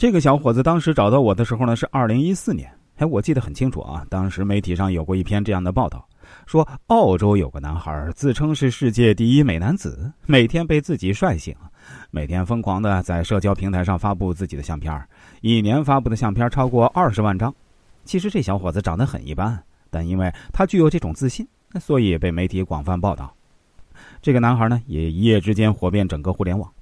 这个小伙子当时找到我的时候呢，是二零一四年。哎，我记得很清楚啊，当时媒体上有过一篇这样的报道，说澳洲有个男孩自称是世界第一美男子，每天被自己帅醒，每天疯狂的在社交平台上发布自己的相片，一年发布的相片超过二十万张。其实这小伙子长得很一般，但因为他具有这种自信，所以被媒体广泛报道。这个男孩呢，也一夜之间火遍整个互联网。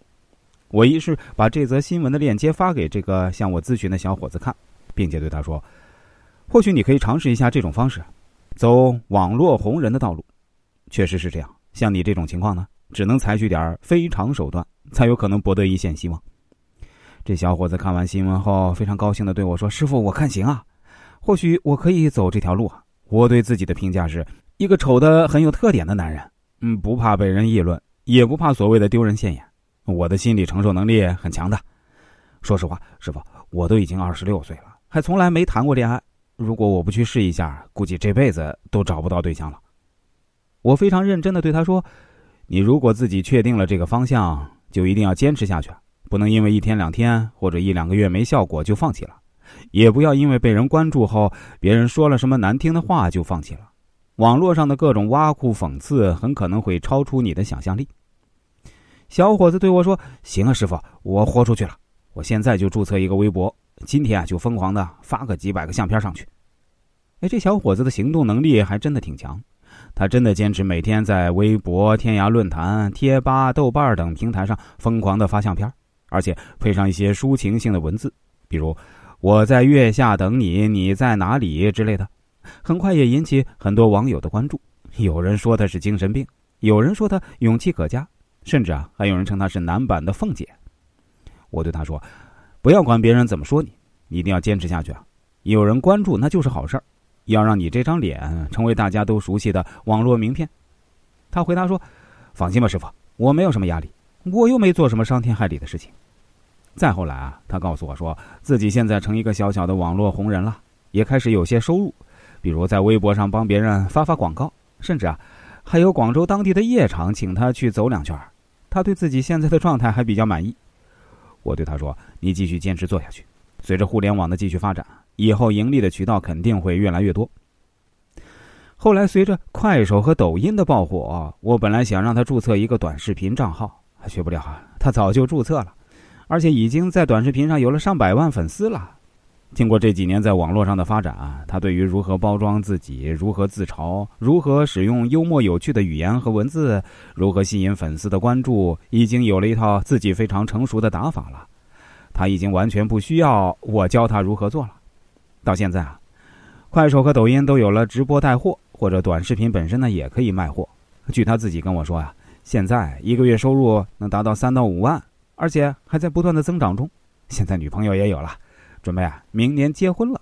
我于是把这则新闻的链接发给这个向我咨询的小伙子看，并且对他说。或许你可以尝试一下这种方式，走网络红人的道路。确实是这样，像你这种情况呢，只能采取点非常手段，才有可能博得一线希望。这小伙子看完新闻后，非常高兴的对我说：“师傅，我看行啊，或许我可以走这条路啊。”我对自己的评价是一个丑的很有特点的男人，嗯，不怕被人议论，也不怕所谓的丢人现眼。我的心理承受能力很强的。说实话，师傅，我都已经二十六岁了，还从来没谈过恋爱。如果我不去试一下，估计这辈子都找不到对象了。我非常认真的对他说：“你如果自己确定了这个方向，就一定要坚持下去，不能因为一天两天或者一两个月没效果就放弃了，也不要因为被人关注后别人说了什么难听的话就放弃了。网络上的各种挖苦讽刺很可能会超出你的想象力。”小伙子对我说：“行啊，师傅，我豁出去了，我现在就注册一个微博。”今天啊，就疯狂的发个几百个相片上去。哎，这小伙子的行动能力还真的挺强，他真的坚持每天在微博、天涯论坛、贴吧、豆瓣等平台上疯狂的发相片，而且配上一些抒情性的文字，比如“我在月下等你，你在哪里”之类的，很快也引起很多网友的关注。有人说他是精神病，有人说他勇气可嘉，甚至啊，还有人称他是男版的凤姐。我对他说。不要管别人怎么说你，一定要坚持下去啊！有人关注那就是好事儿，要让你这张脸成为大家都熟悉的网络名片。他回答说：“放心吧，师傅，我没有什么压力，我又没做什么伤天害理的事情。”再后来啊，他告诉我说自己现在成一个小小的网络红人了，也开始有些收入，比如在微博上帮别人发发广告，甚至啊，还有广州当地的夜场请他去走两圈儿。他对自己现在的状态还比较满意。我对他说：“你继续坚持做下去，随着互联网的继续发展，以后盈利的渠道肯定会越来越多。”后来随着快手和抖音的爆火，我本来想让他注册一个短视频账号，却不料啊，他早就注册了，而且已经在短视频上有了上百万粉丝了。经过这几年在网络上的发展啊，他对于如何包装自己、如何自嘲、如何使用幽默有趣的语言和文字、如何吸引粉丝的关注，已经有了一套自己非常成熟的打法了。他已经完全不需要我教他如何做了。到现在啊，快手和抖音都有了直播带货，或者短视频本身呢也可以卖货。据他自己跟我说啊，现在一个月收入能达到三到五万，而且还在不断的增长中。现在女朋友也有了。准备啊，明年结婚了。